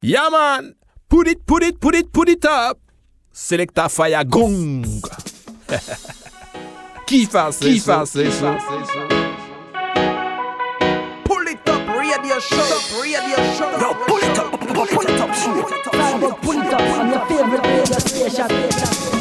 Yeah, man. Put it, put it, put it, put it up. Selecta fire gong. Qui fait Qui ça? Pull it up, radio show, radio show. Yo, pull it up, pull it up, pull it up. Pull it up on your favorite radio station.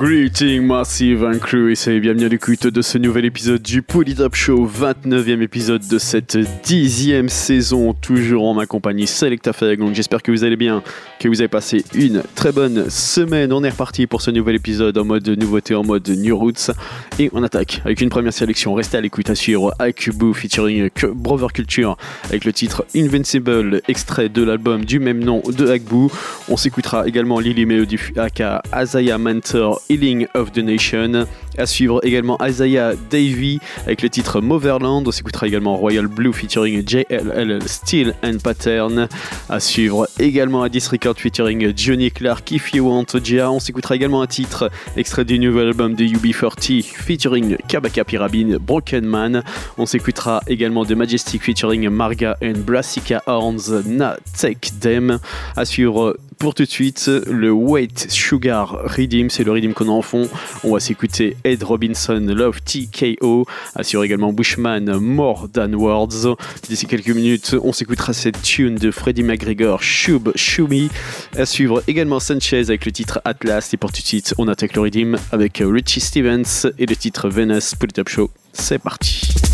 Greeting Massive and Crew et c'est bienvenue à l'écoute de ce nouvel épisode du Polytop Show, 29e épisode de cette dixième saison, toujours en ma compagnie Selecta Donc j'espère que vous allez bien, que vous avez passé une très bonne semaine. On est reparti pour ce nouvel épisode en mode nouveauté, en mode New Roots et on attaque avec une première sélection. Restez à l'écoute à suivre Akubu featuring Brother Culture avec le titre Invincible, extrait de l'album du même nom de Akbu. On s'écoutera également Lily Melody aka Azaya Mentor Healing of the Nation. À suivre également Isaiah Davy avec le titre Motherland. On s'écoutera également Royal Blue featuring JLL Steel and Pattern. À suivre également Addis Record featuring Johnny Clark If You Want Gia. On s'écoutera également un titre extrait du nouvel album de UB40 featuring Kabaka Pirabin Broken Man. On s'écoutera également The Majestic featuring Marga and Brassica Horns Na Take Them. À suivre pour tout de suite, le Wait Sugar Redeem, c'est le Redeem qu'on a en fond. On va s'écouter Ed Robinson, Love TKO, assure également Bushman, More Than Words. D'ici quelques minutes, on s'écoutera cette tune de Freddie McGregor, Shub Shumi. À suivre également Sanchez avec le titre Atlas. Et pour tout de suite, on attaque le Redeem avec Richie Stevens et le titre Venus pour le Top Show. C'est parti.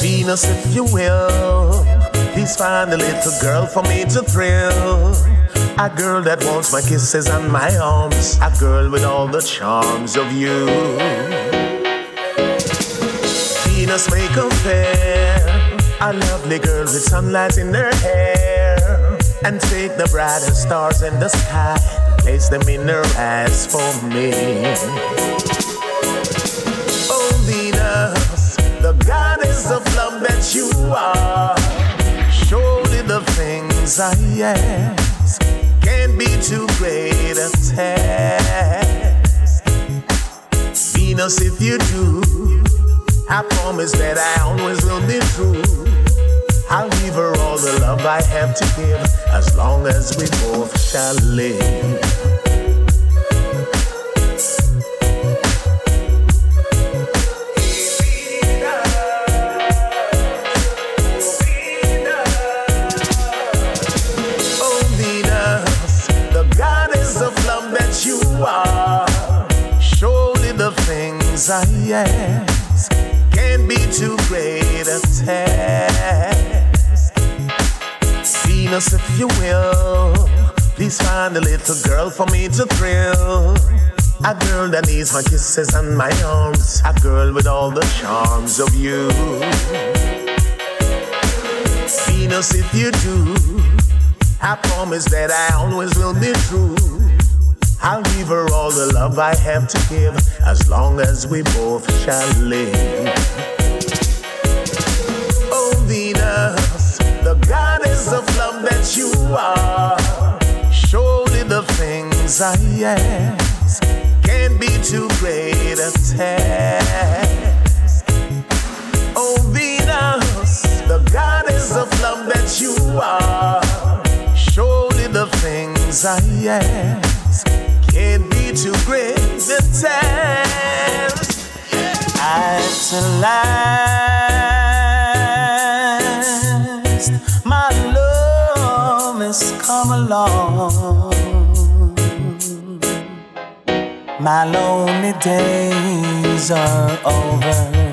Venus, if you will. Please find a little girl for me to thrill. A girl that wants my kisses and my arms. A girl with all the charms of you. Venus, make a fair. A lovely girl with sunlight in her hair. And take the brightest stars in the sky. Place them in her eyes for me. Oh, Venus, the goddess of love that you are. Surely the things I ask can't be too great a task. Venus, if you do, I promise that I always will be true. I'll give her all the love I have to give as long as we both shall live. Oh I ask can't be too great a task. Venus, if you will, please find a little girl for me to thrill. A girl that needs my kisses and my arms. A girl with all the charms of you. Venus, if you do, I promise that I always will be true. I'll give her all the love I have to give as long as we both shall live. The goddess of love that you are. Surely the things I ask can't be too great a task. Oh, Venus, the goddess of love that you are. Surely the things I ask can't be too great the task. At last, My lonely days are over.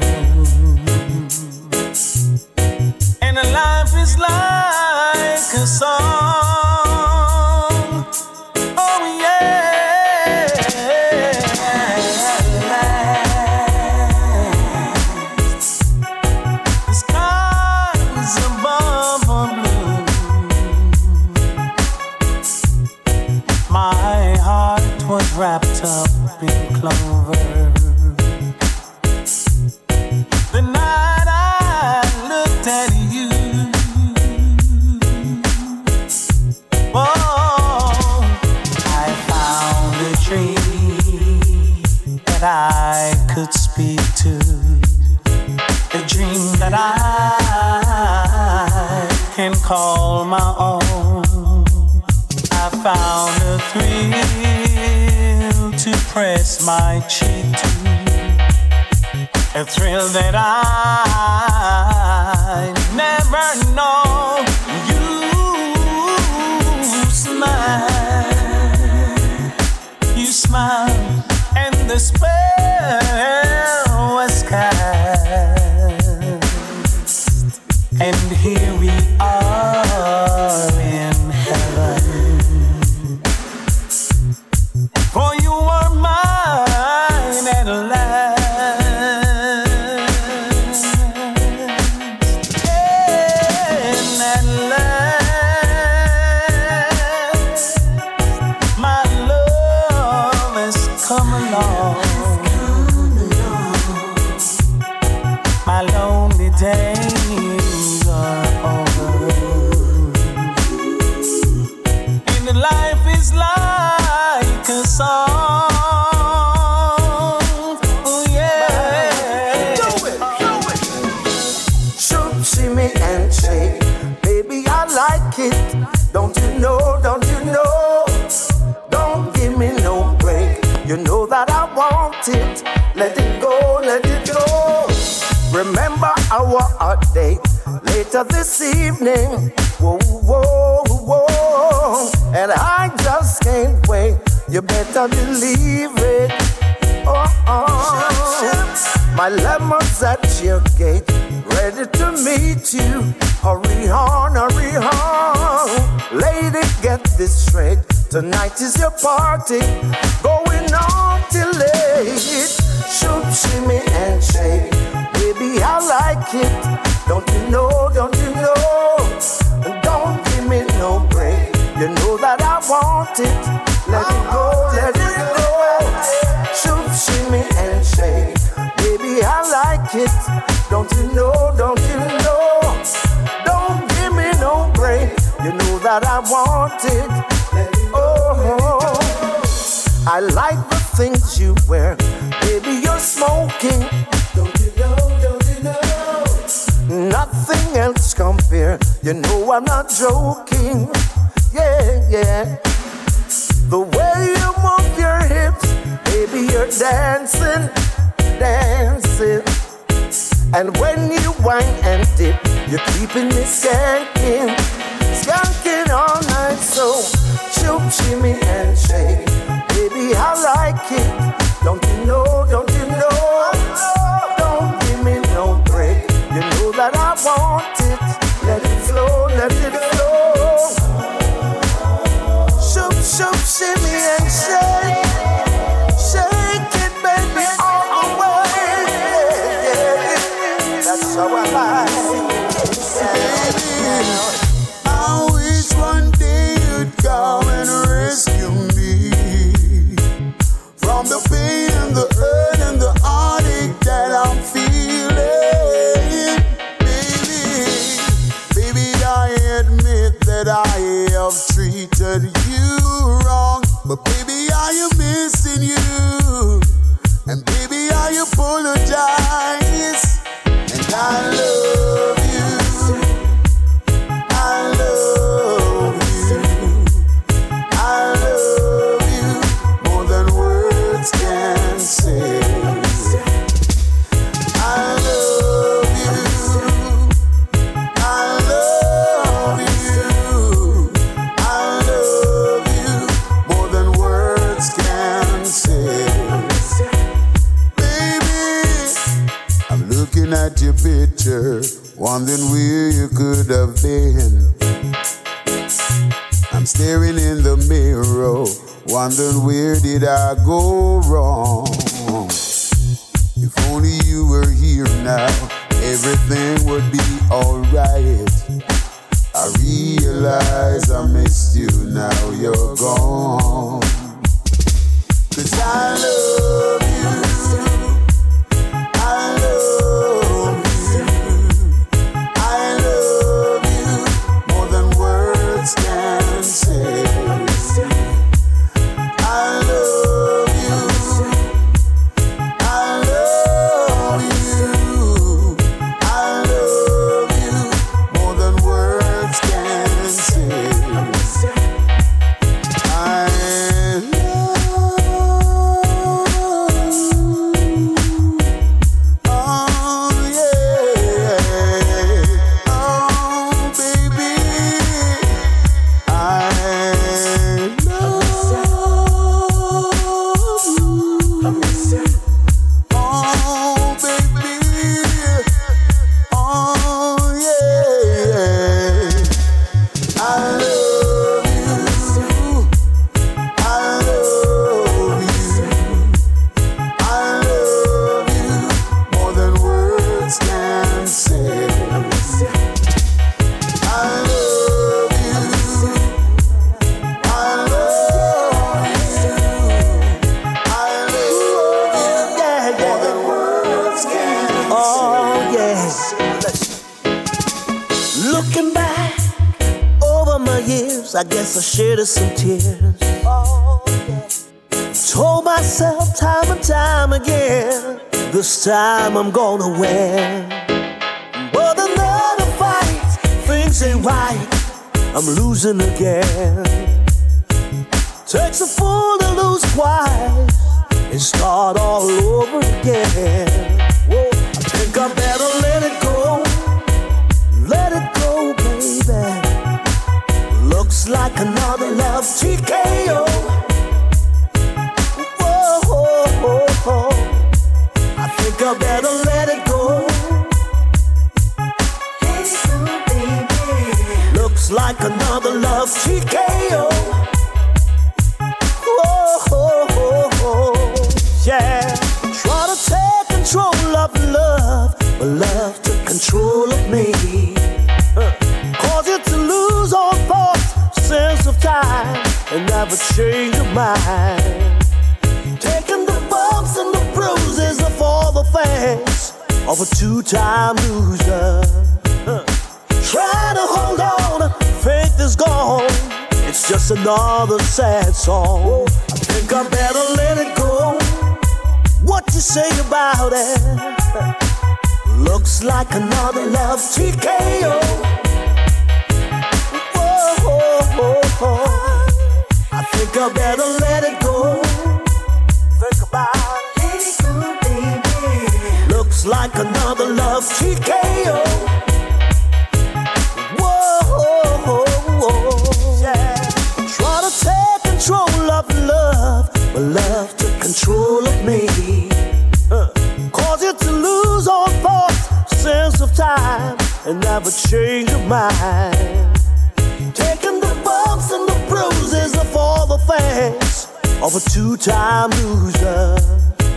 Call my own. I found a thrill to press my cheek to, a thrill that I never know. Later this evening. Whoa, whoa, whoa. And I just can't wait. You better believe it. Oh, oh. My lemon's at your gate, ready to meet you. Hurry on, hurry on. Lady, get this straight. Tonight is your party, going on till late. Shoot, shimmy, and shake. Baby, I like it. Don't you know, don't you know? Don't give me no break. You know that I want it. Let it go, let it go. Shoot, shimmy, and shake. Baby, I like it. Don't you know, don't you know? Don't give me no break. You know that I want I'm not joking. Yeah, yeah. The way you move your hips, baby, you're dancing, dancing. And when you whine and dip, you're keeping me skanking, skanking all night. So, shoot, shimmy, wondering where you could have been. I'm staring in the mirror, wondering where did I go wrong. If only you were here now, everything would be alright. I realize I missed you, now you're gone. I guess I shed some tears. Told myself time and time again, this time I'm gonna win. But another fight, things ain't right. I'm losing again. Takes a fool to lose twice and start all over again. Whoa, I think I better let it go. Let it like another love TKO. Whoa, whoa, whoa, whoa. I think I better let it go. Looks like another love TKO. Whoa, whoa, whoa, whoa. Yeah. Try to take control of love, but love took control of me. Time, and never change your mind. Taking the bumps and the bruises of all the things of a two-time loser. Uh, Try to hold on, faith is gone. It's just another sad song. I think I better let it go. What you say about it? Looks like another love TKO. Whoa, I think I better let it go. Think about. Let it go, baby. Looks like another love TKO. Whoa, to take control of love, but love took control of me. Uh, to lose all thoughts, sense of time, and never change mind. The bumps and the bruises of all the things of a two-time loser.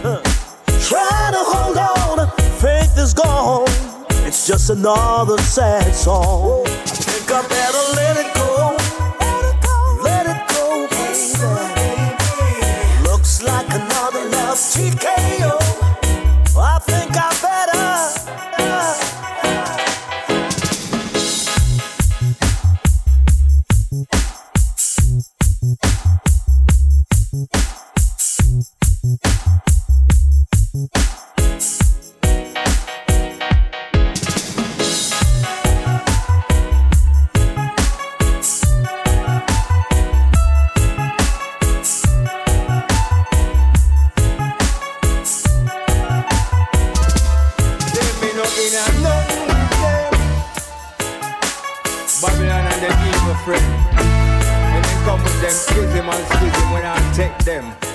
Uh, Try to hold on, faith is gone. It's just another sad song. I think I better let it go. Let it go, baby. Looks like another love TKO. Them and schism, when I take them.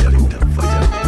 Selecta fire,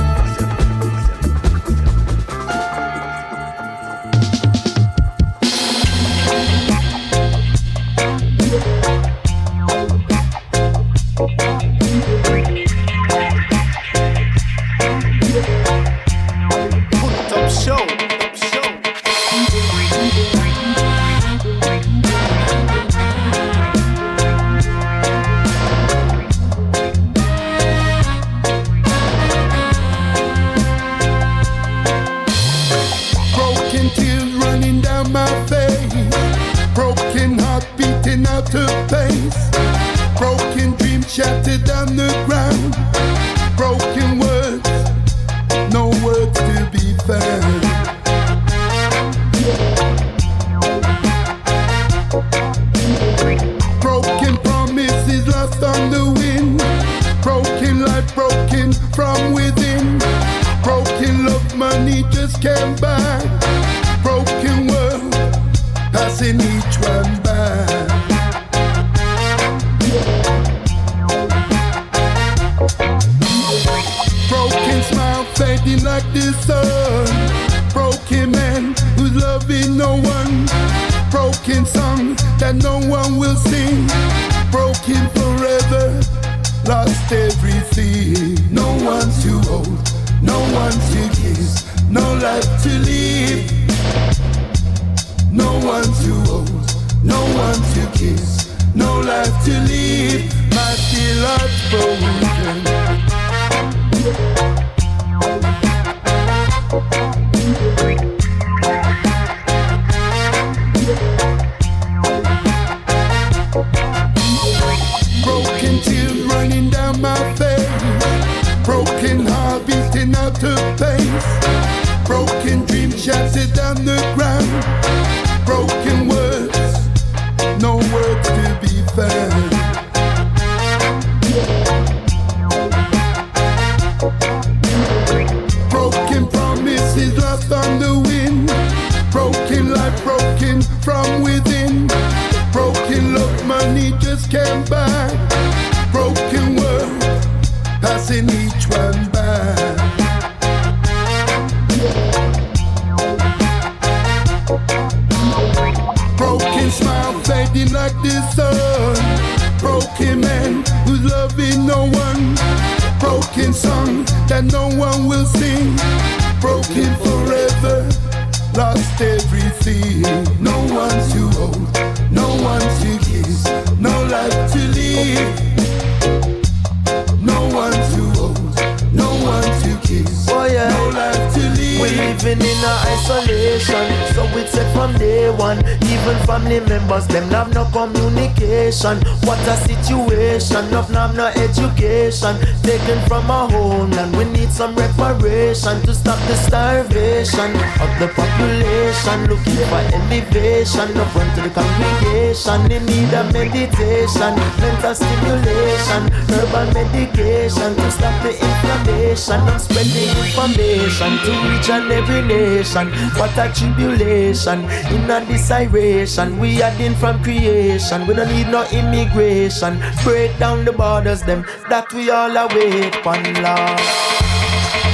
meditation, mental stimulation, herbal medication to stop the inflammation. I'm spreading information to each and every nation. What a tribulation, in a desiration. We are in from creation, we don't need no immigration. Break down the borders, them that we all await upon love.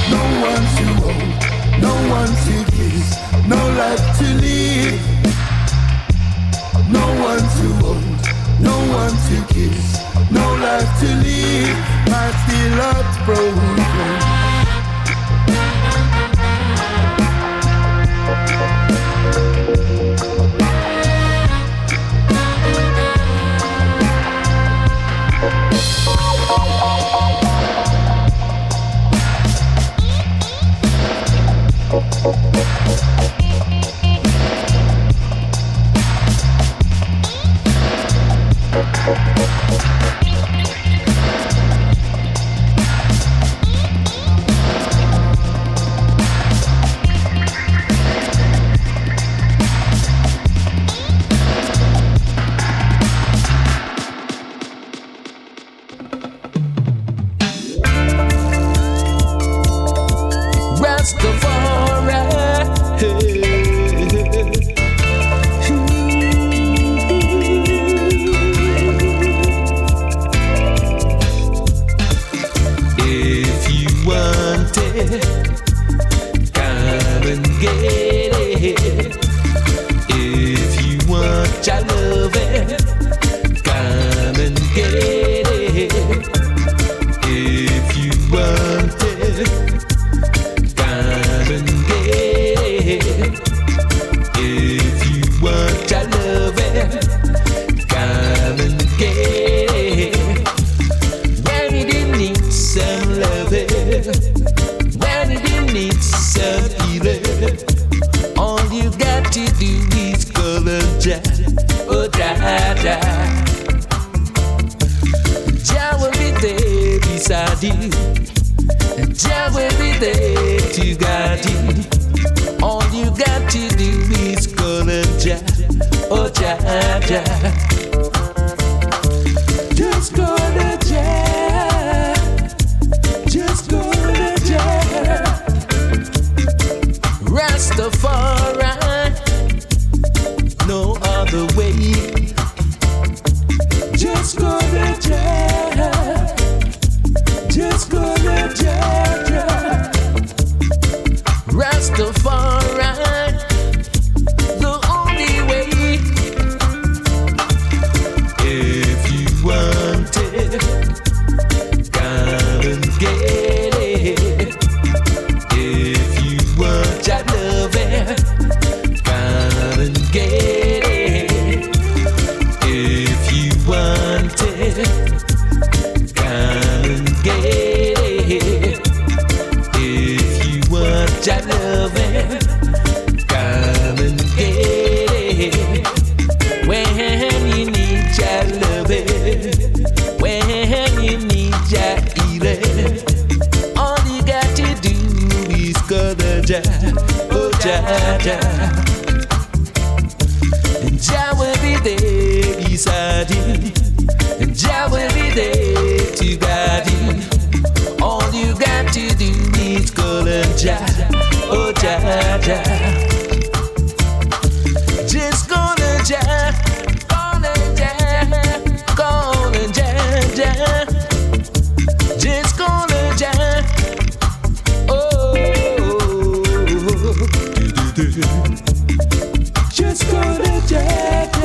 No one to hold, no one to give, no life to live. No one to hold one to kiss, no life to live. my still heart's broken. Just gonna check.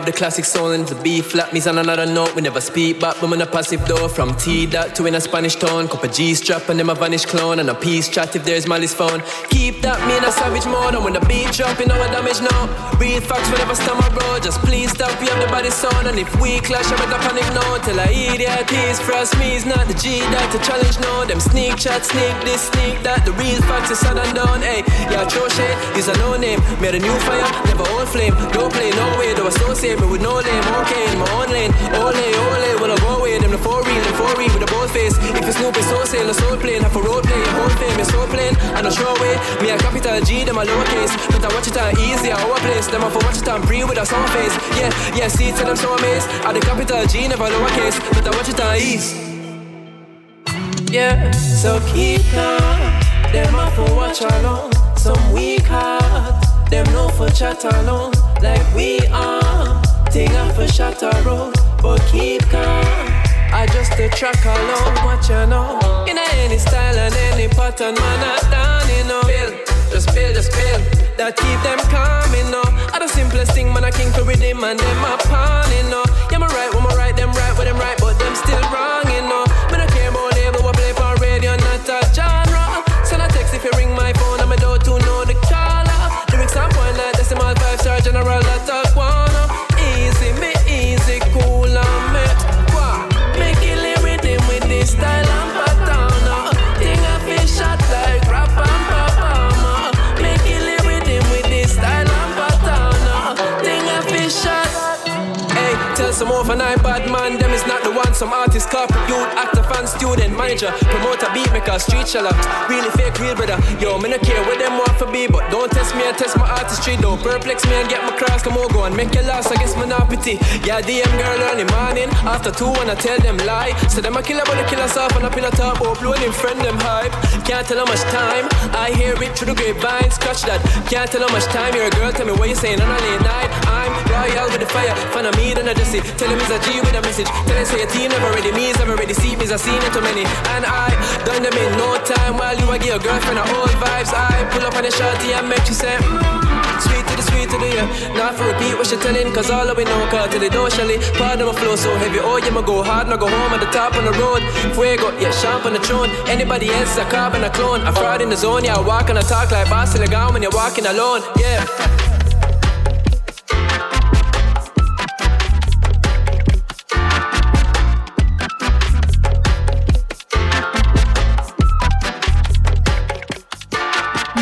Have the classic sound and the B flat. Me's on another note, we never speak back. But I'm a passive door from T dot to in a Spanish tone. Cup G strap and them a vanish clone. And a peace chat if there's malice phone. Me in a savage mode. And when the beat drop, you know damage now. Real facts whenever stumble road. Just please stop, we have the body sound. And if we clash, I better panic no. Tell I idiot is frost me is not the G that to challenge no. Them sneak chat, sneak this, sneak that. The real facts is said and done. Hey, yeah, throw shade, is a no name. Made a new fire, never old flame. Don't play no way, though associate me with no name. Okay, in my own lane. Ole, ole, will I go Them the four real, the four real with a bold face. If it's Snoop, it's so sail, a soul plane. Have a road play, a whole fame, it's so plain. And a show away, me a capital G, them a lowercase. But I watch it on easy, our place. Them a for watch it on pre with a song face. Yeah, yeah, see, tell them so amazed. At the capital G, never lowercase. But I watch it on east. Yeah, so keep calm. Them a for watch along. Some weak heart. Them no for chat alone. Like we are. Thing a for shatter road. But keep calm. I just a track alone. What you know? In any style and any pattern, man, I done, you know. Bill, just bill, just bill. That keep them calm, you know. I the simplest thing, man, I king for rhythm and them a artist, corporate youth, actor, fan, student, manager, promoter, beat maker, street seller. Really fake, real brother. Yo, me no care what them want for be, but don't test me and test my artistry. Don't perplex me and get my cross. Come on, go and make your loss. I guess me pity. Yeah, DM girl early morning. After two, when I tell them lie. So them a killer, but a killer soft and in a top. Oh, Uploading friend them hype. Can't tell how much time. I hear it through the grapevine. Scratch that. Can't tell how much time. You're a girl, tell me what you saying on a late night. I'm royal with the fire. Fan of me, then I just see. Tell him he's a G with a message. Tell him say a team never ready. Me's never ready. See me's I seen it too many. And I done them in no time. While you a give your girlfriend a old vibes. I pull up on the shorty and make you say. Mm, sweet to the sweet to the yeah. Not for repeat what she telling. Cause all of we know car to the door, Shelly. Pardon my flow so heavy. Oh, yeah, my go hard. Now go home at the top on the road. Fuego, yeah, sharp on the throne. Anybody else a carbon a clone. A fraud in the zone. Yeah, I walk and I talk like boss in the gown when you're walking alone. Yeah.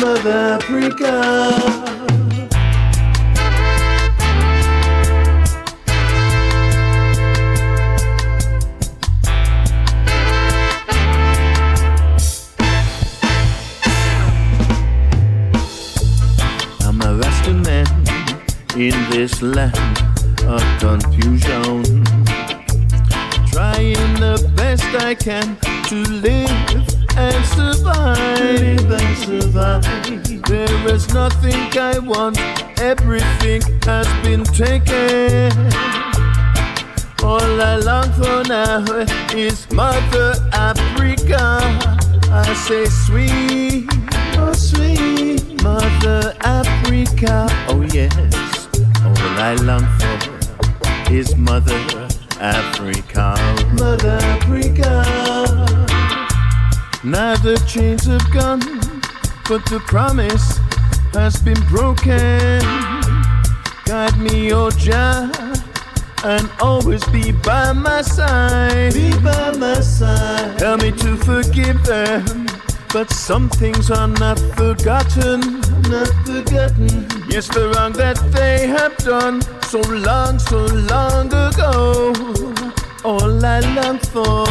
Mother Africa. I'm a Rasta man in this land of confusion. Trying the best I can to live and survive. And survive. There is nothing I want, everything has been taken. All I long for now is Mother Africa. I say, sweet, oh sweet Mother Africa. Oh yes, all I long for is Mother Africa. Mother Africa. Now the chains have gone, but the promise has been broken. Guide me, oh Jah, and always be by my side. Be by my side. Help me to forgive them. But some things are not forgotten, not forgotten. Yes, the wrong that they have done so long, so long ago. All I long for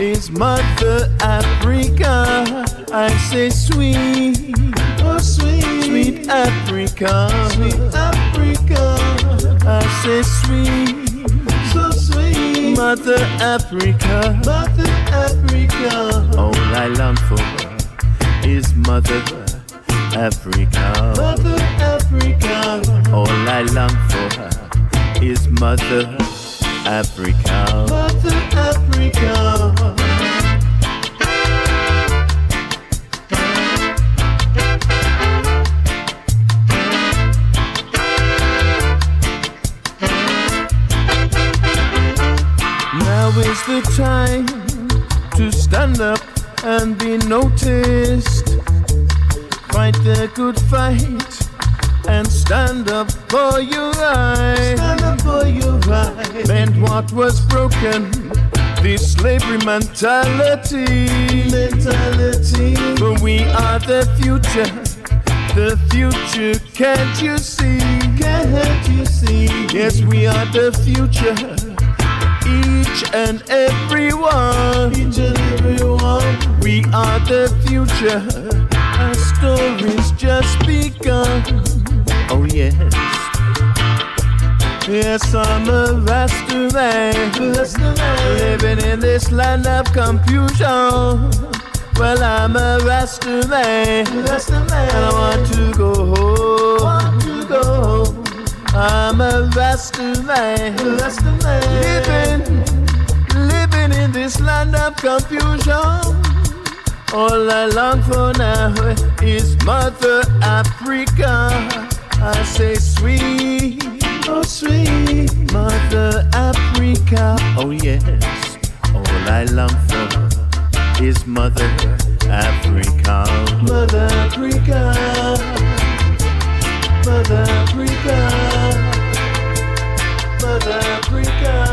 is Mother Africa. I say sweet, oh sweet, sweet Africa, sweet Africa. I say sweet, so sweet, Mother Africa, Mother Africa. All I long for is Mother Africa, Mother Africa. All I long for is Mother Africa, Mother Africa. Now is the time to stand up and be noticed. Fight the good fight and stand up for your right. Stand up for your right. Mend what was broken. This slavery mentality. Mentality. For we are the future. The future, can't you see? Can't you see? Yes, we are the future each and every one. Each and every one. We are the future. Our story's just begun. Oh yes. Yes, I'm a Rasta man, living in this land of confusion. Well, I'm a Rasta man, and I want to go home. Want to go home. I'm a Rasta man, living, living in this land of confusion. All I long for now is Mother Africa. I say sweet, oh sweet Mother Africa. Oh yes, all I long for is Mother Africa. Mother Africa. Mother Africa. Mother Africa.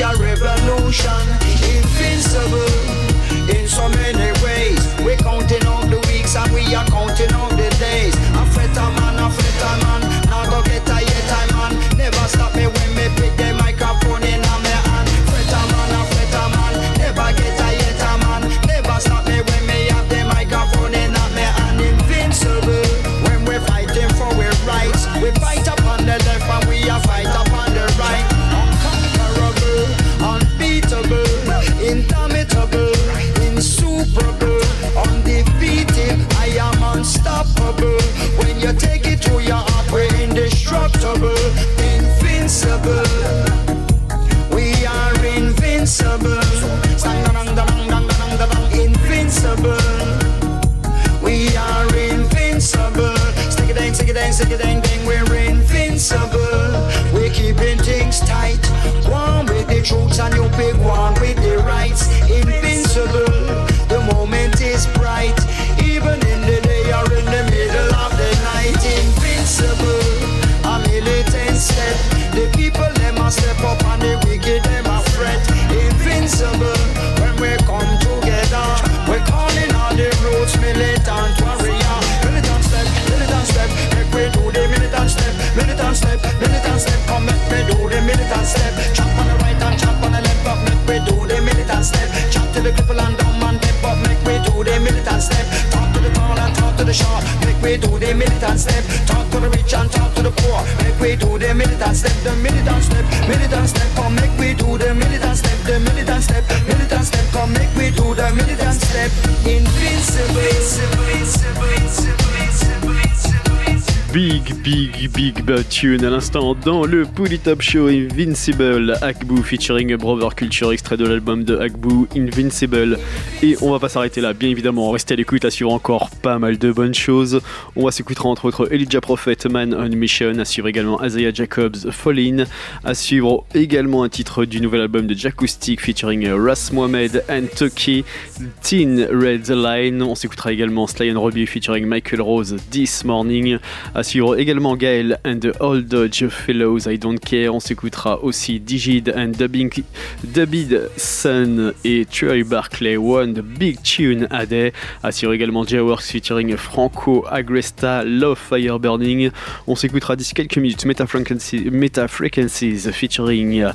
Your revolution. Invincible. In so many we do the militant step. Talk to the rich and talk to the poor. Make we do the militant step, the militant step, militant step. Come make we do the militant step, the militant step, militant step. Come make we do the militant step. Invincible, invincible, invincible, invincible, invincible. Big, big, big bad tune à l'instant dans le Up Show Invincible, Featuring Brother Culture, extrait de l'album de Akbou, Invincible. Et on va pas s'arrêter là, bien évidemment, restez à l'écoute, à suivre encore pas mal de bonnes choses. On va s'écouter entre autres Elijah Prophet, Man on Mission, à suivre également Isaiah Jacobs, Fallin, à suivre également un titre du nouvel album de Jacoustic featuring Ras Mohamed and Toki, Teen Red Line. On s'écoutera également Sly and Robbie featuring Michael Rose, This Morning. À suivre également Gael and the Old Dodge Fellows, I Don't Care. On s'écoutera aussi Digid and Dubbing, David Sun et Troy Barclay, One Big Tune a Day. Suivre également J-Works featuring Franco Agresta, Love Fire Burning. On s'écoutera d'ici quelques minutes Meta Frequencies, featuring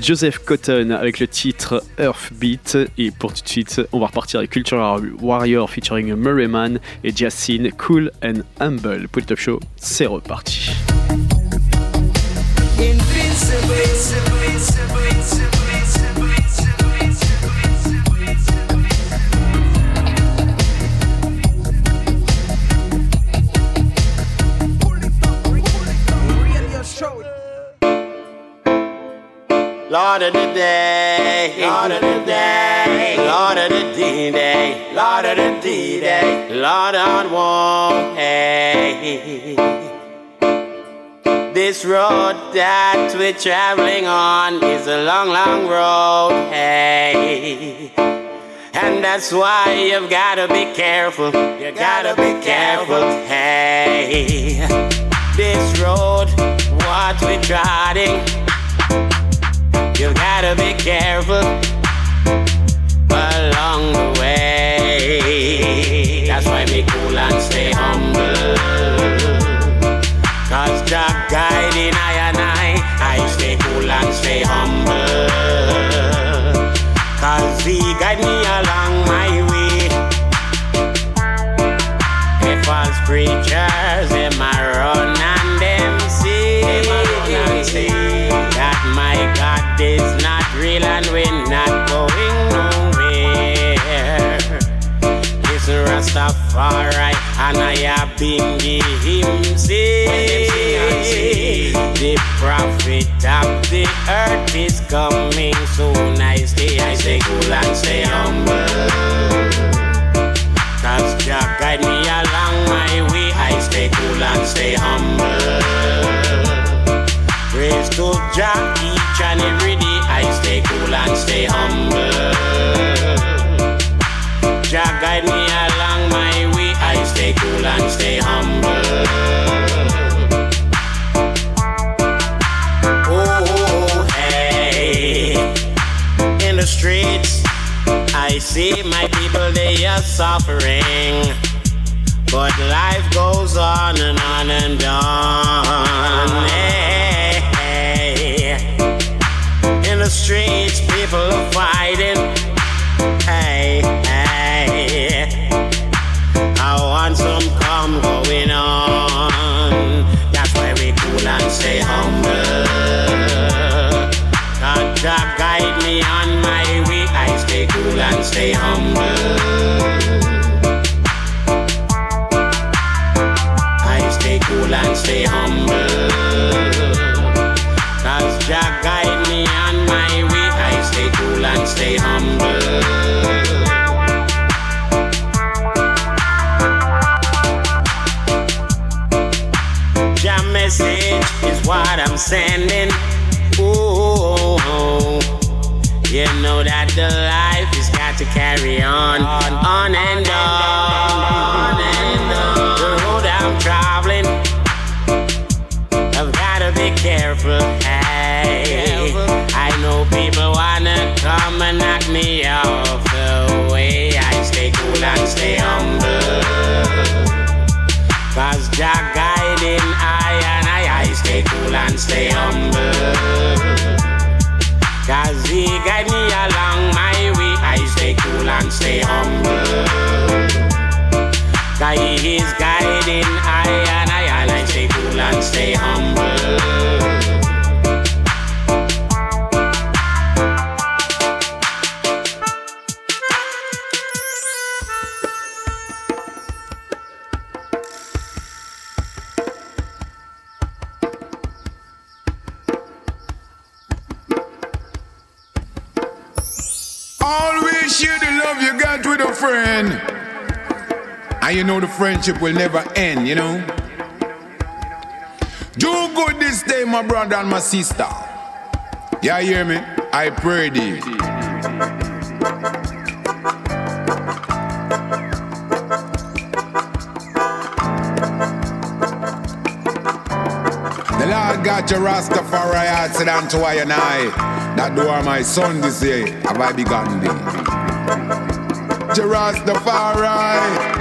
Joseph Cotton avec le titre Earth Beat. Et pour tout de suite, on va repartir avec Cultural Warrior featuring Murrayman et Jacine, Cool and Humble. Pour le Top Show, c'est reparti. Invincible, Lord of the day, Lord of the day, Lord of the D-Day, Lord of the D-Day, Lord on one, hey. This road that we're traveling on is a long, long road, hey. And that's why you've gotta be careful, you gotta be careful, hey. This road, what we're trotting, gotta be careful along the way. That's why me cool and stay humble. Cause Jah guiding I and I, I stay cool and stay humble. Cause he guide me along Rastafari, and I have been him say, the prophet of the earth is coming soon. I stay, I stay cool and stay humble. Cause Jah guide me along my way. I stay cool and stay humble. Praise to Jah each and every day. I stay cool and stay humble. See my people, they are suffering. But life goes on and on and on. Hey, hey. In the streets, people are fighting. Stay humble. I stay cool and stay humble. Cause Jah guide me on my way. I stay cool and stay humble. Message is what I'm sending. Ooh, you know that the got to carry on, on and on. Cause he is guiding I and I, I stay cool and stay humble. Know the friendship will never end, you know? Do good this day, my brother and my sister. Yeah, hear me? I pray thee. The Lord got your Rastafari heart said unto I and I, that do are my son this year, have I begotten thee. Rastafari.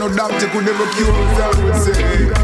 No doctor could ever cure, I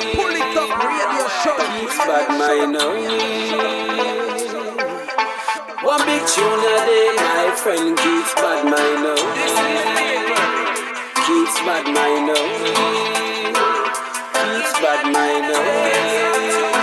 Pull it up, radio show. It's bad minor. One big tune a day, my friend keeps bad minor. Keeps bad minor. Keeps bad minor.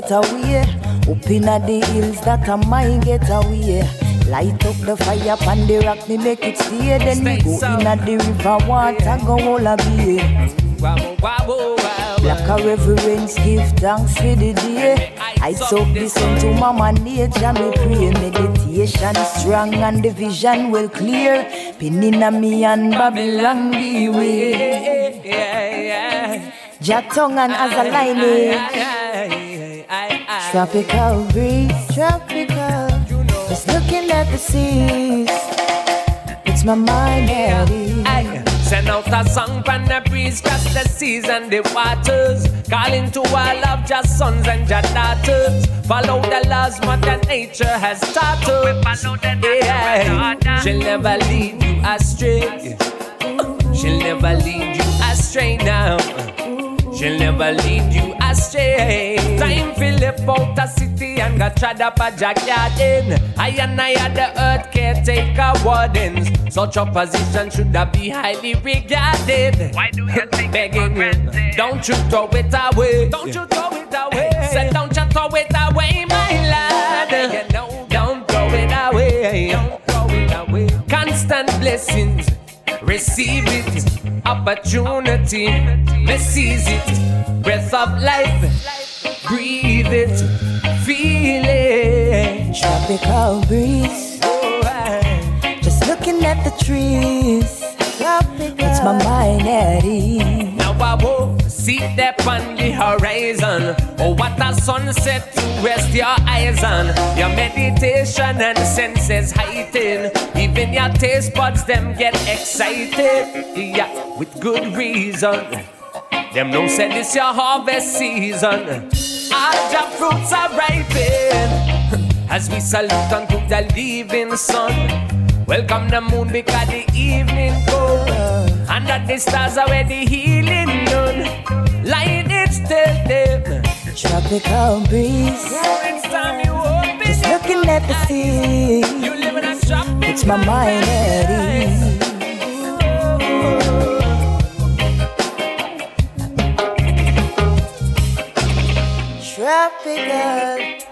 Set away. Up in the hills that a mind get away. Light up the fire pan the rock, me make it stay. Then we go in the river water, go all a bay. Black a reverence, give thanks for the day. I the sun to mama nature, me pray meditation strong and the vision well clear. Pinning a me and Babylon the way. Jack tongue and as a lining. Eh? Tropical breeze, tropical. Just looking at the seas. It's my mind at ease. Aye. Send out a song from the breeze, just the seas and the waters. Calling to all of your sons and your daughters. Follow the laws Mother Nature has taught us. Yeah. She'll never lead you astray. She'll never lead you astray now. She'll never lead you astray. Time for left out a city and got trod up a jackyard I and I are the earth caretaker wardens. Such a position should have be highly regarded. Why do you think Begging you, don't you throw it away. Don't you throw it away. Say don't you throw it away, my lad. Don't throw it away. Don't throw it away. Constant blessings. Receive it, opportunity, me seize it, breath of life, breathe it, feel it. Tropical breeze. Just looking at the trees. It's my mind at ease. Now I will see that on the horizon. Oh, what a sunset to rest your eyes on. Your meditation and senses heighten. Even your taste buds them get excited. Yeah, with good reason. Them no say this your harvest season. All the fruits are ripening. As we salute and unto the living sun. Welcome the moon because the evening Under the stars are where the healing done. Light it still them. Tropical breeze. Just looking at the sea. It's my mind at ease. Tropical.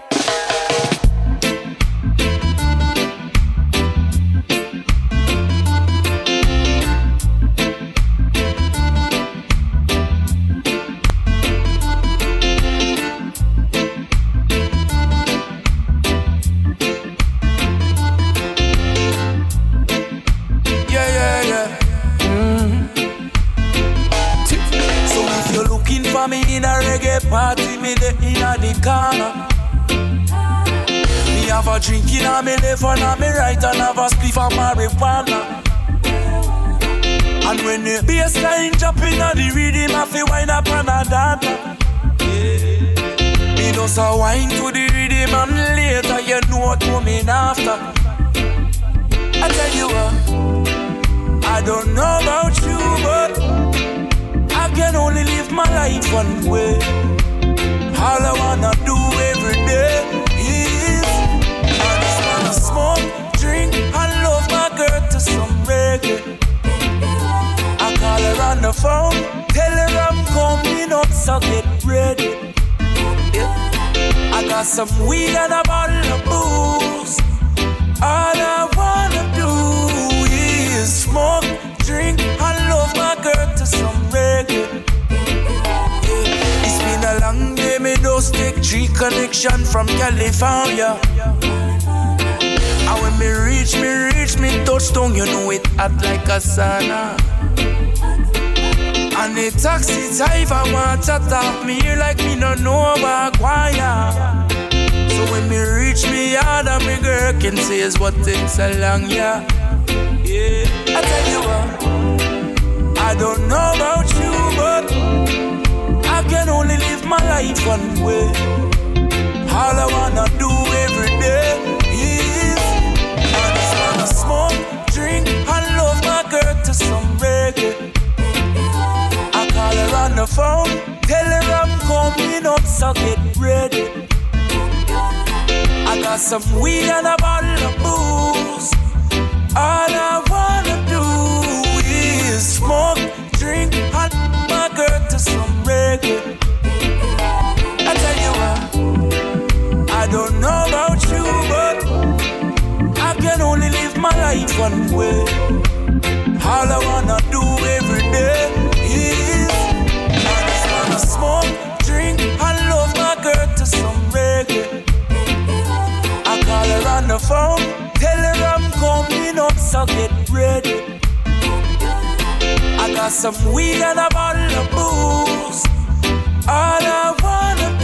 Me left and a me right and have a spliff of marijuana. And when the bass line drop in a the rhythm, I feel wind up and a dance. Yeah. Me just a wine to the rhythm and later you know what coming after. I tell you what, I don't know about you, but I can only live my life one way. All I wanna do every day I call her on the phone, tell her I'm coming up, so get ready. Yeah. I got some weed and a bottle of booze. All I wanna do is smoke, drink, and love my girl to some reggae. Yeah. It's been a long day, me just take three connection from California. And when me reach, me reach, me touchdown, you know it hot like a sauna. And the taxi driver want to talk me here like me no know about choir. So when me reach me yard and me girl can say is what takes so long, yeah. Yeah, I tell you what, I don't know about you, but I can only live my life one way. All I wanna do every day phone, tell her I'm coming up, so get ready. I got some weed and a bottle of booze. All I wanna do is smoke, drink, and my girl to some reggae. I tell you what, I don't know about you, but I can only live my life one way. All I wanna do every the phone, tell her I'm coming up, so get ready. I got some weed and a bottle of booze. All I wanna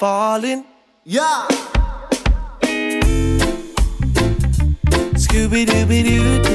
falling. Yeah. Scooby Dooby Doo.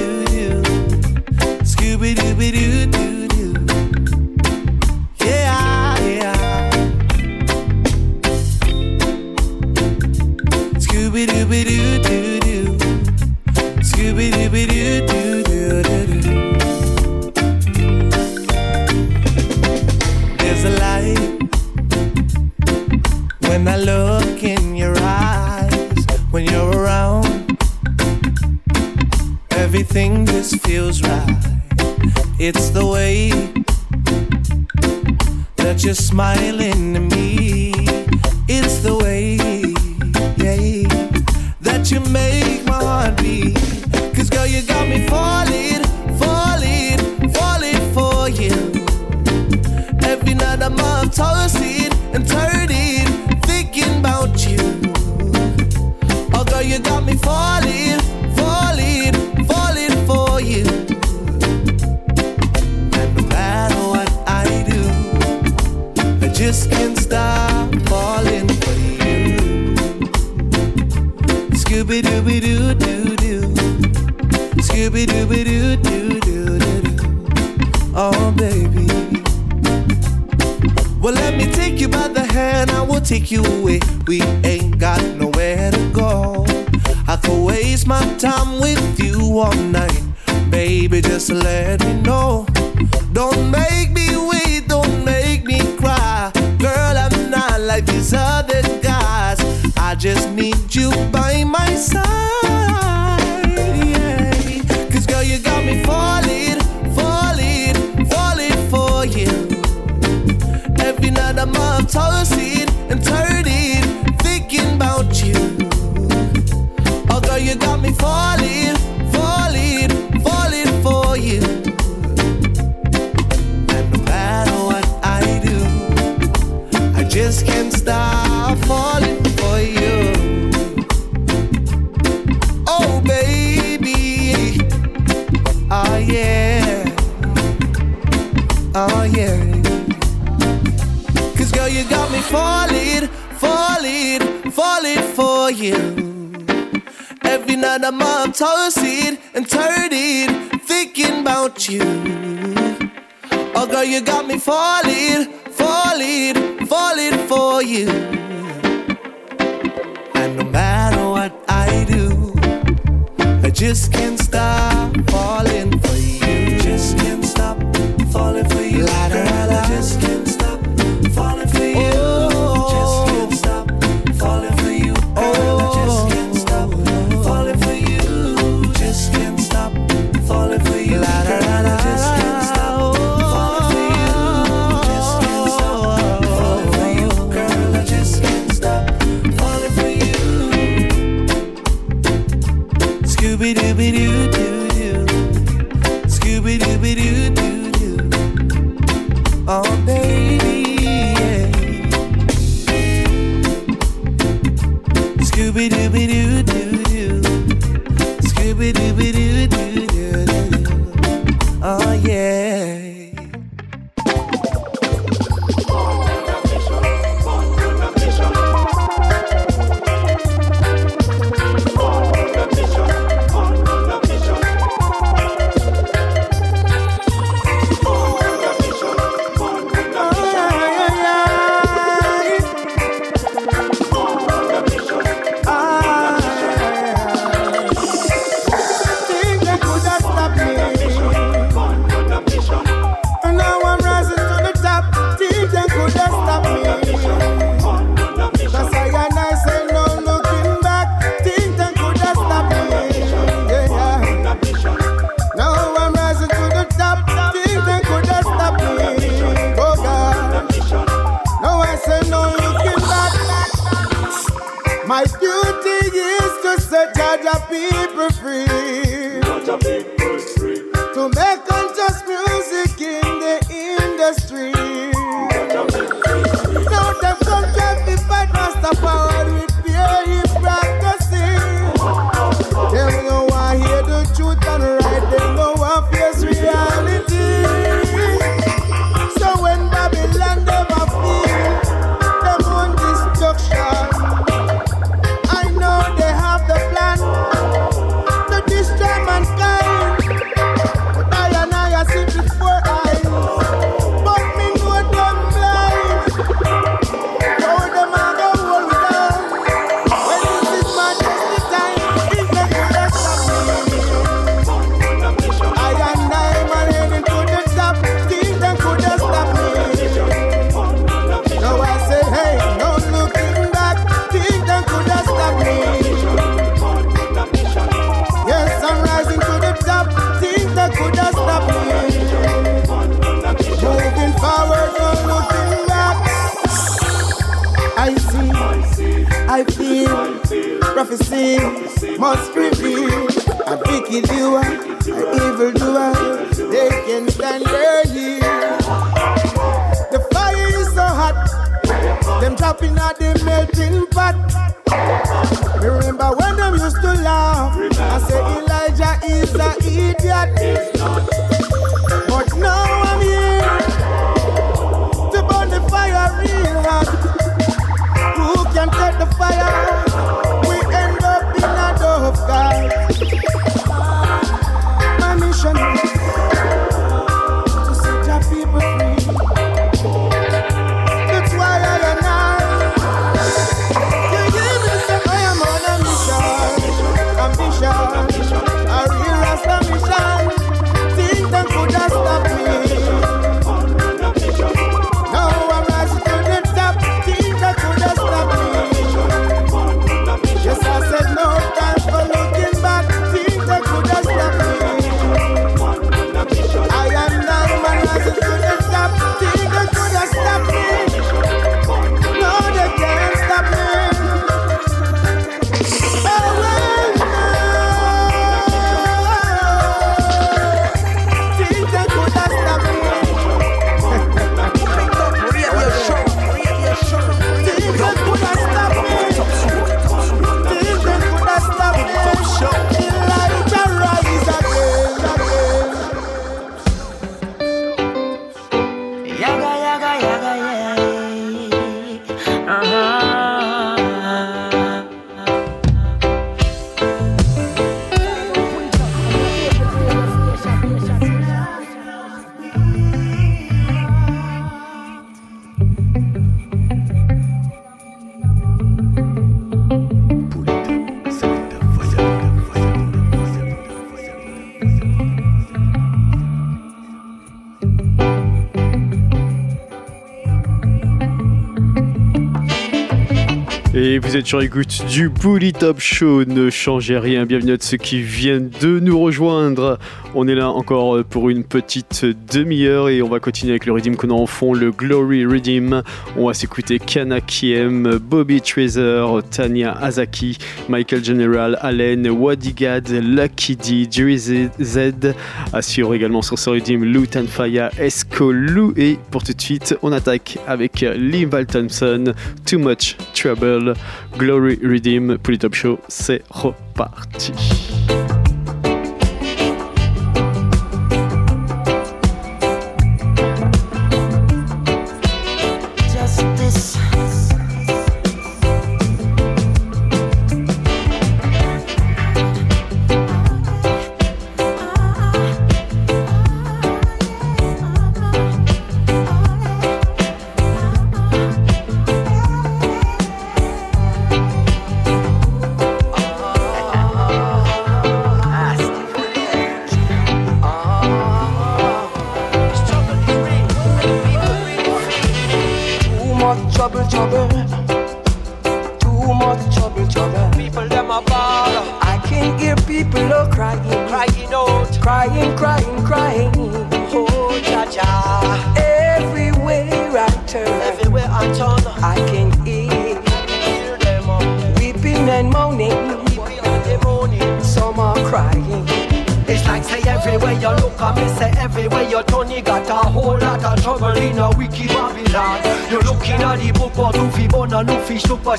Est, vous êtes sur écoute du Bully Top Show. Ne changez rien. Bienvenue à ceux qui viennent de nous rejoindre. On est là encore pour une petite demi-heure et on va continuer avec le redeem qu'on a en fond, le Glory Redeem. On va s'écouter Kana Kiem, Bobby Trazer, Tanya Azaki, Michael General, Allen, Wadigad, Lucky D, Jerry Z. Assure également sur ce redeem Lutan Faya, Esco Lou. Et pour tout de suite, on attaque avec Lee Thompson, Too Much Trouble, Glory Redeem pour les Top Show. C'est reparti.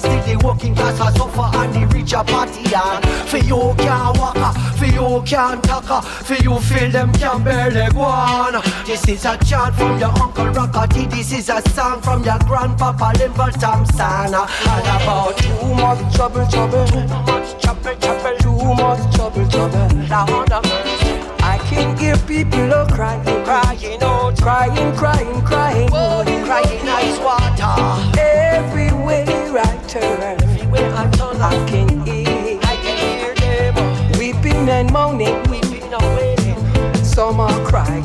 But still working class a suffer and the rich a party on. For you can't walk, uh, for you can't talk, uh, for you feel them can barely go on. This is a chant from your uncle Rockety, this is a song from your grandpapa Limber Thompson. uh, And about Too much trouble, trouble. too much trouble, trouble. Too much trouble, trouble. Lord. I can hear people are crying, Crying out, crying, crying, crying. oh, crying ice water. Moaning. weeping. Some are crying.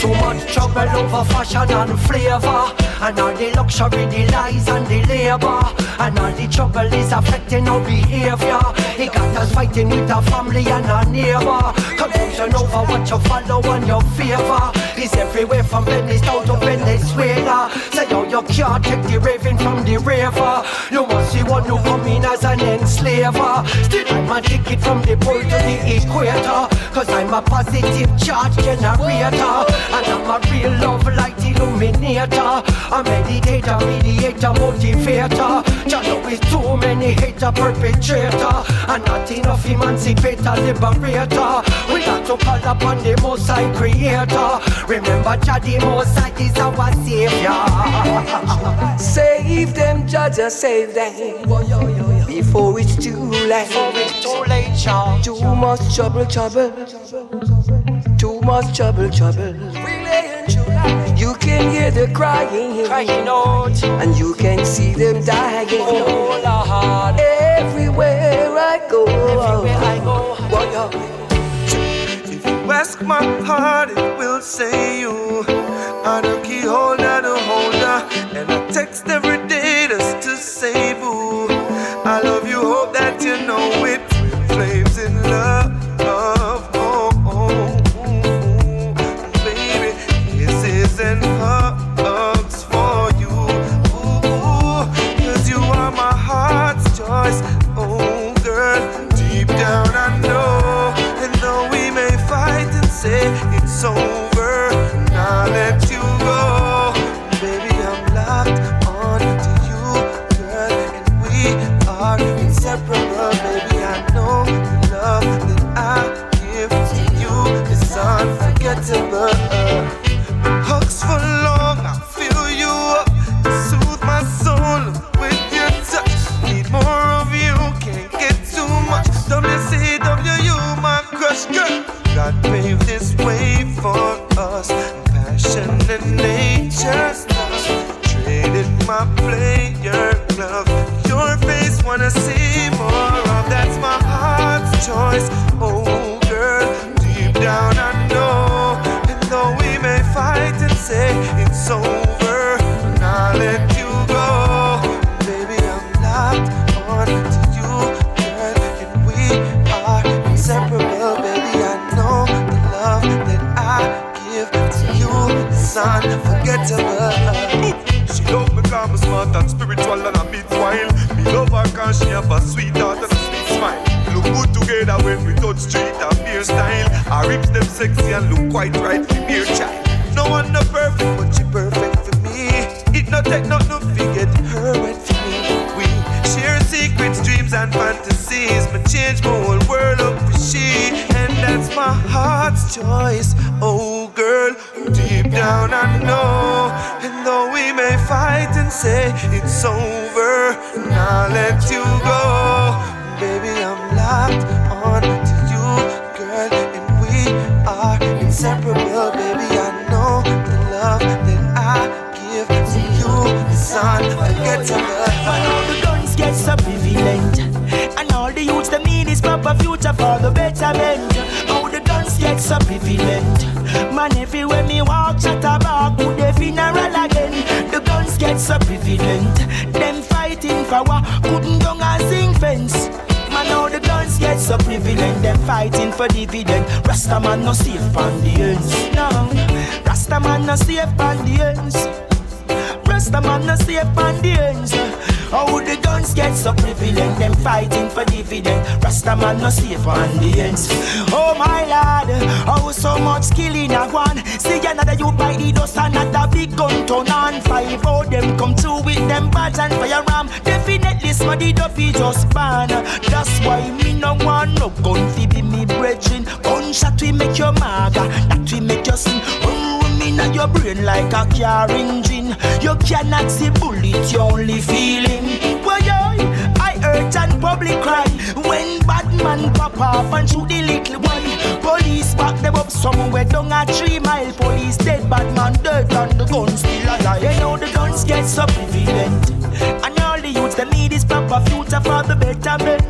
Too much trouble over fashion and flavor And all the luxury, the lies and the labor And all the trouble is affecting our behavior It got us fighting with our family and our neighbor Confusion over what you follow and your favor Is everywhere from Venice down to Venezuela. Say yo, you can't take the raving from the raver You must see one who come in as an enslaver. Still I'm a ticket from the pole to the equator Cause I'm a positive charge generator. And I'm a real love light illuminator. A meditator, mediator, motivator. Know it's too many hater perpetrator. And not enough emancipator, liberator. We got to call upon the most high creator Remember Jah the most high is our savior Save them, Judge, save them. Before it's too late. Before it's too late, Jah Too much trouble, trouble. Too much trouble, trouble. You can hear the crying, Crying oh, out and you can see them dying. Oh Lord Everywhere I go, Everywhere I go Boy, oh. Ask my heart, it will say you have a sweet heart and a sweet smile. Look good together when we touch street and beer style. Her hips them sexy and look quite right for beer child. No one no perfect, but she perfect for me. It not take nothing to get her wet for me. We share secrets, dreams and fantasies. But change my whole world up for she, and that's my heart's choice. Oh girl, deep down I know. And though we may fight and say it's over, now let All the need proper future for the betterment. All the guns get so prevalent. Man, everywhere me walk, shut about, put the funeral again. The guns get so prevalent. Them fighting for what couldn't go and sing fence. Man, now the guns get so prevalent. Them fighting for dividend. Rasta man no safe on the ends. No, Rasta man no safe on the ends. Rasta man no safe on the ends. How the guns get so prevalent, them fighting for dividend. Rasta man no safe on the ends. Oh my lord, how so much killing a one. See another you by the dust, another big gun turn on. Five out them come through with them badge and firearm. Definitely smarty duffy just ban. That's why me no want no gun fi be me brethren. Gunshot we make your maga, that we make your sin. Oh, me in your brain like a car engine. You cannot see bullet, you only feel him. Why I hurt and public cry when bad man pop off and shoot the little one. Police back them up somewhere down a three mile. Police dead, bad man dead, and the gun still alive. You know the guns get so prevalent, and all the youths them need is proper future for the betterment.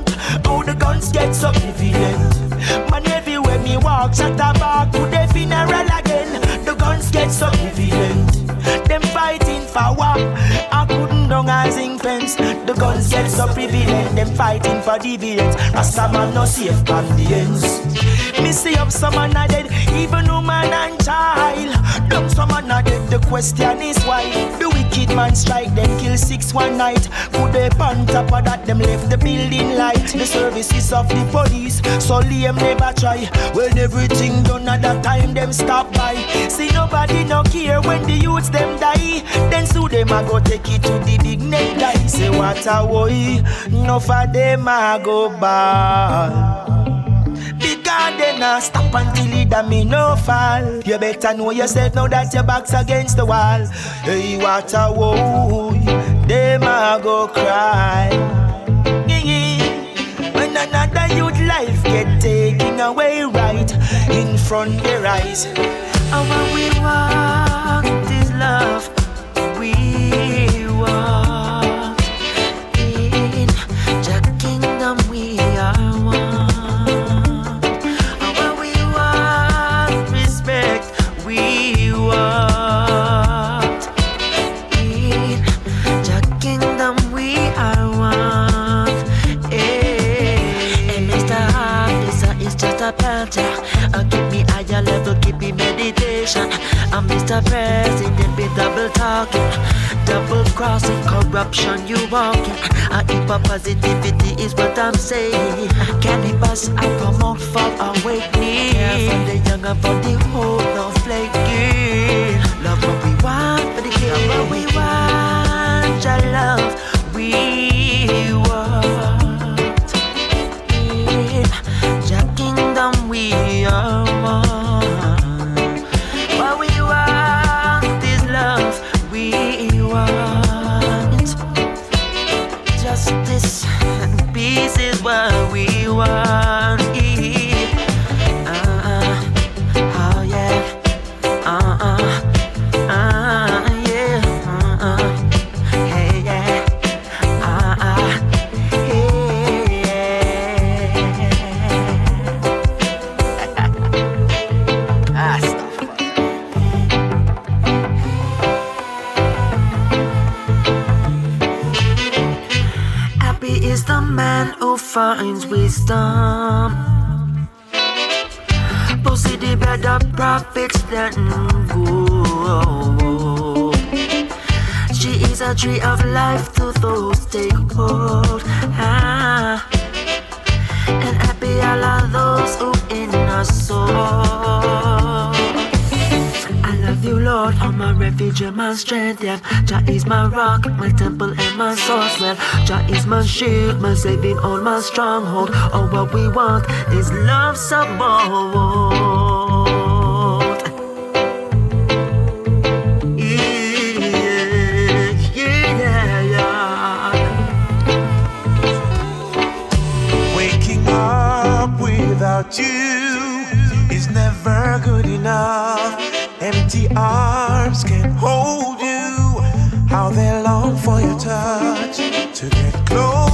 Oh, the guns get so prevalent, man everywhere me walk, shut up, so prevalent. Them fighting for what? I couldn't down a zinc fence. The guns get so prevalent. Them fighting for dividends. Rasta man no safe on the ends. Me see up some man a dead, even woman and child. Down some man a dead. The question is why the wicked man strike them kill six one night. Put they on top of that them left the building light. The services of the police so lame never try. When everything done at that time them stop by. See nobody no care when the youths them die. Then sue them a go take it to the big neck guy. Say what a way, no for them a go bad. Because they not stop until it a me no fall. You better know yourself now that your back's against the wall. Hey, what a woe, them a go cry. When another youth life get taken away right in front their eyes. And when we walk this love, meditation. I'm Mr. President, be double talking, double crossing, corruption you walking. I hip hop positivity is what I'm saying. Cannabis I promote for awakening. Yeah, for the young and for the old, no flaking. Love what we want for the kids. Love what we want, your love. We wisdom. Pussy the better prophets than good. She is a tree of life to those take hold. Ah. And happy of those who in a soul. Love you, Lord, I'm my refuge and my strength. Yeah, Jah is my rock, my temple and my source. Well, Jah is my shield, my saving, all my stronghold. All what we want is love, support. Yeah, yeah, yeah. Waking up without you arms can't hold you. How they long for your touch to get close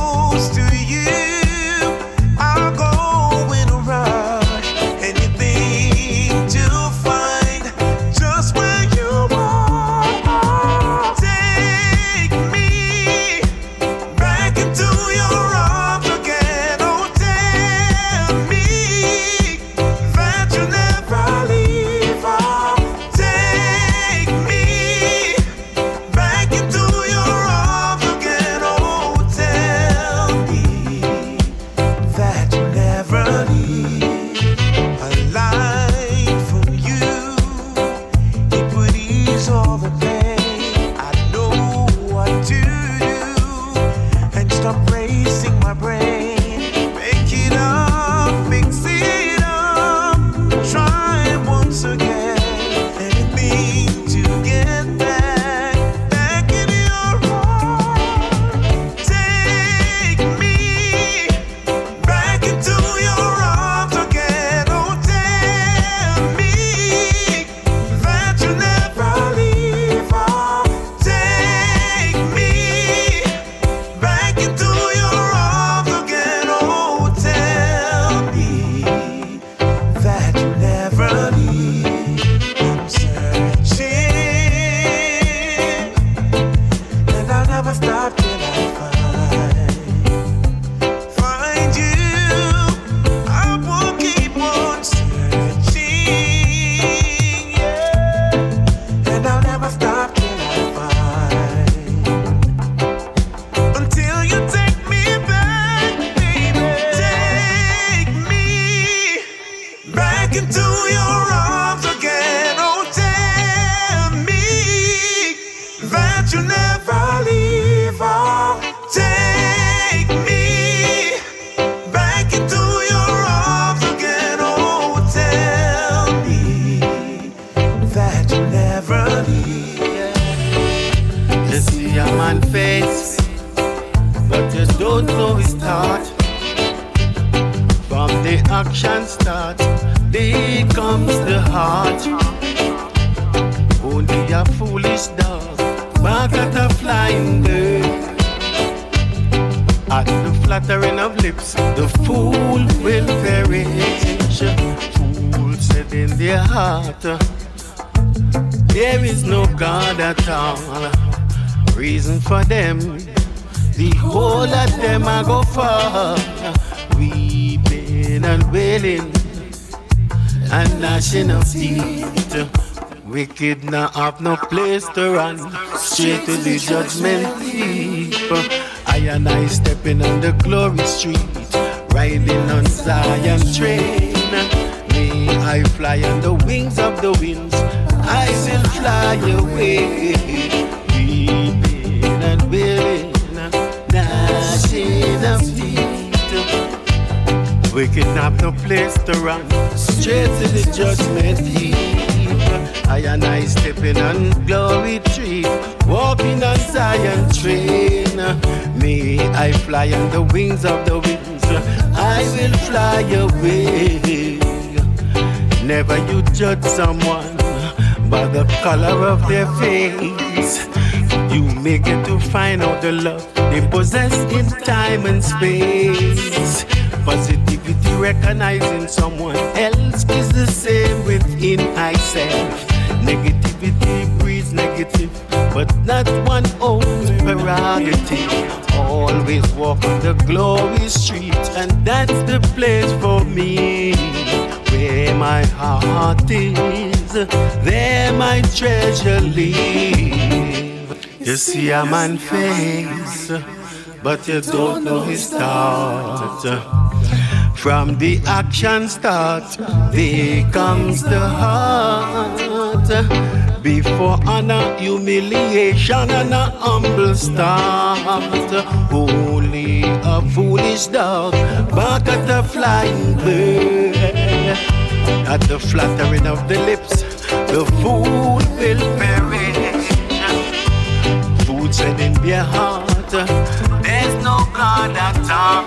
place to run, straight to the judgment heap. I and I stepping on the glory street, riding on Zion train. Me, I fly on the wings of the winds, I will fly away. Weeping and wailing, gnashing of teeth. Wicked have no place to run, straight to the judgment heap. I and I stepping on glory tree, walking on Zion train. May I fly on the wings of the winds, I will fly away. Never you judge someone by the color of their face. You may get to find out the love they possess in time and space. Positivity recognizing someone else is the same within myself. Negativity breeds negative, but not one owns prerogative. Always walk on the glory street, and that's the place for me. Where my heart is, there my treasure lives. You see a man face, but you don't know his start. From the action start, there comes the heart. Before honor, humiliation, and a humble start. Only a foolish dog bark at the flying bird. At the flattering of the lips, the fool will perish. Food said in their heart, there's no God at all.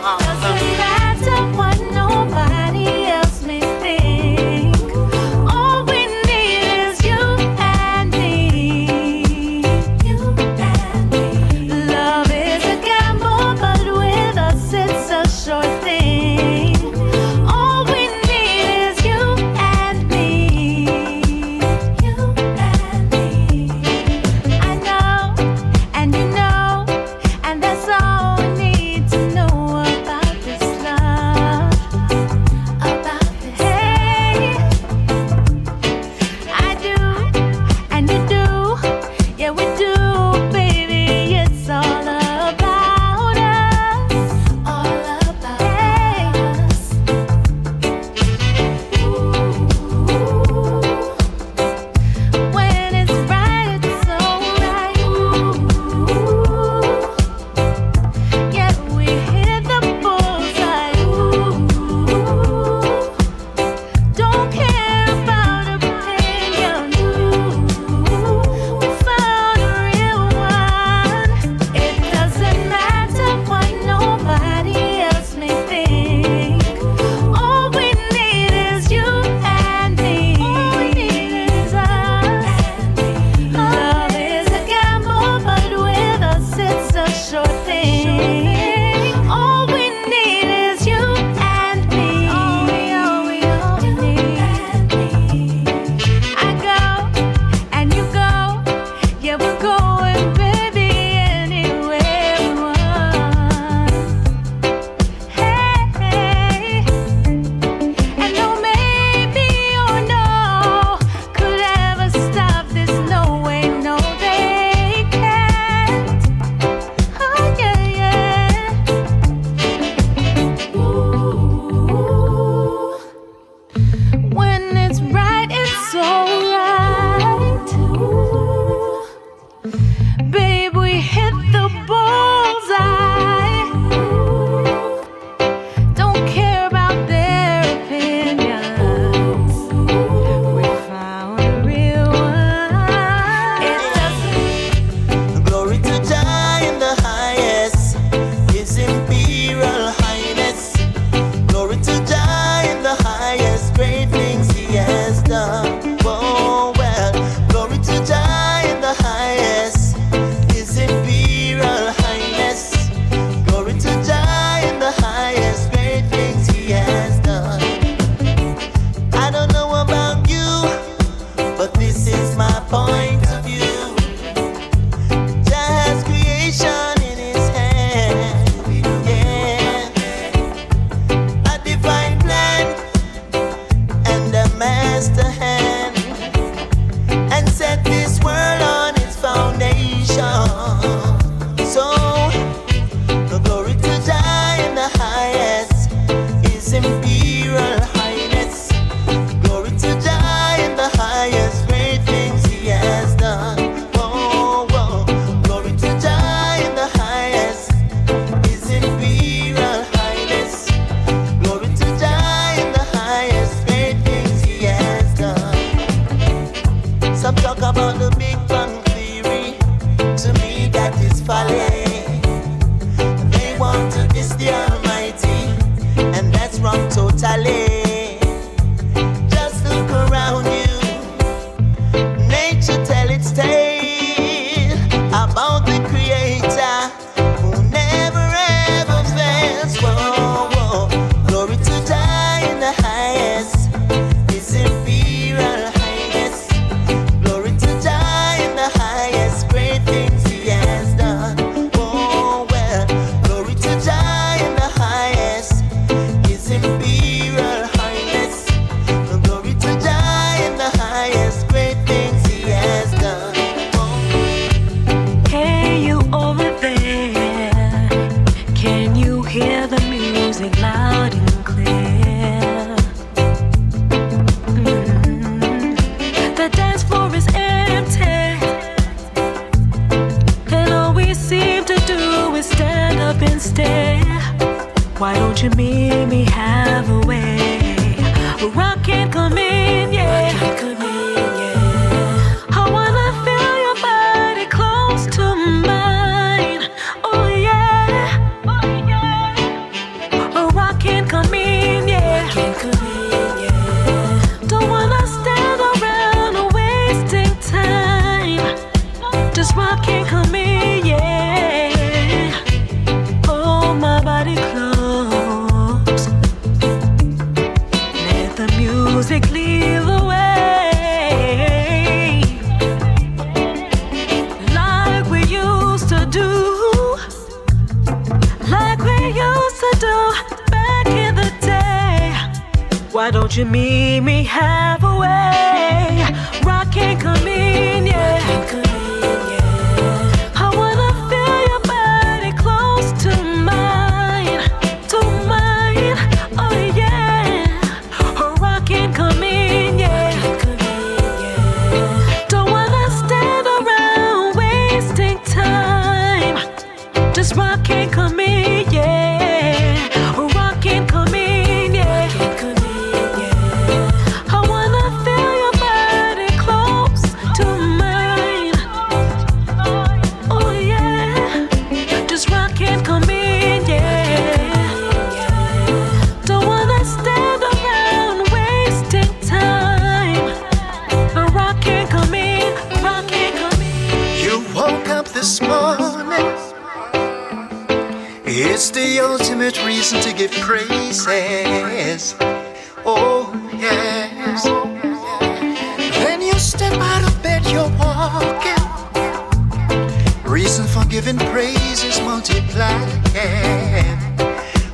and forgiving praises multiplied.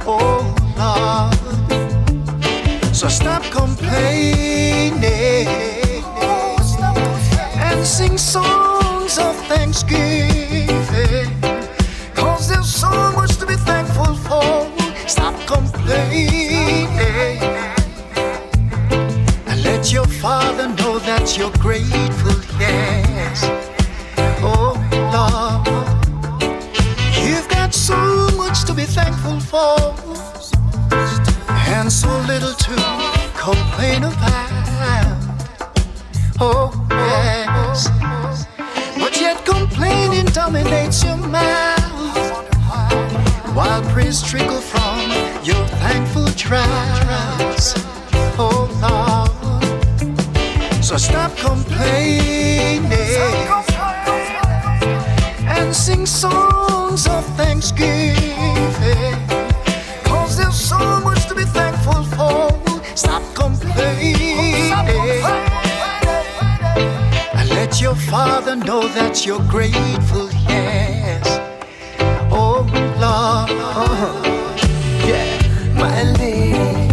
Oh Lord, so stop complaining and sing songs of thanksgiving. Cause there's so much to be thankful for. Stop complaining and let your Father know that you're grateful. Yeah. so little to complain about. Oh, yes. But yet complaining dominates your mouth. While praise trickle from your thankful trouts. Oh, Lord. So stop complaining and sing songs of thanksgiving. Father, know that you're grateful, yes. Oh, Lord, yeah, my lady.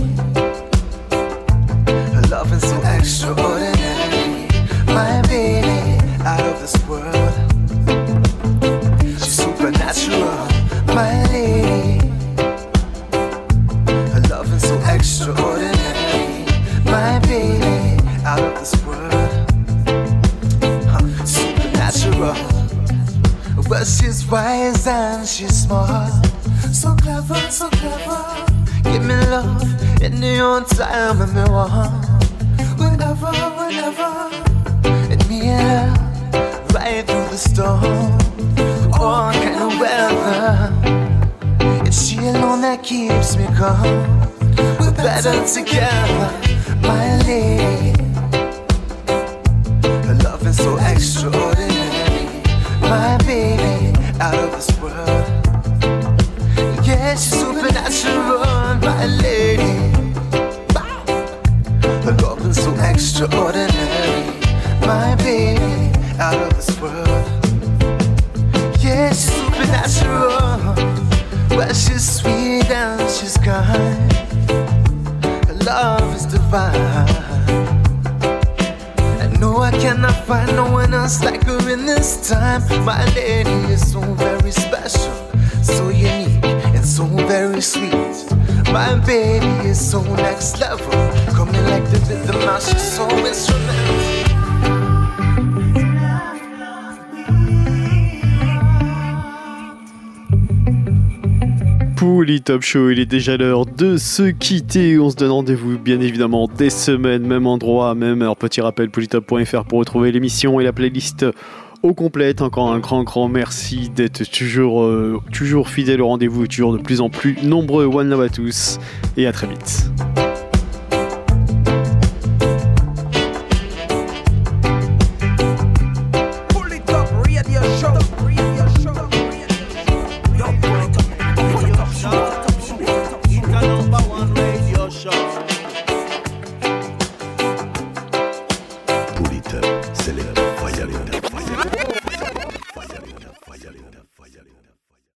Show. Il est déjà l'heure de se quitter. On se donne rendez-vous, bien évidemment, des semaines, même endroit, même heure. Petit rappel, polytop.fr pour retrouver l'émission et la playlist au complète. Encore un grand, grand merci d'être toujours, euh, toujours fidèle au rendez-vous, toujours de plus en plus nombreux. One love à tous et à très vite.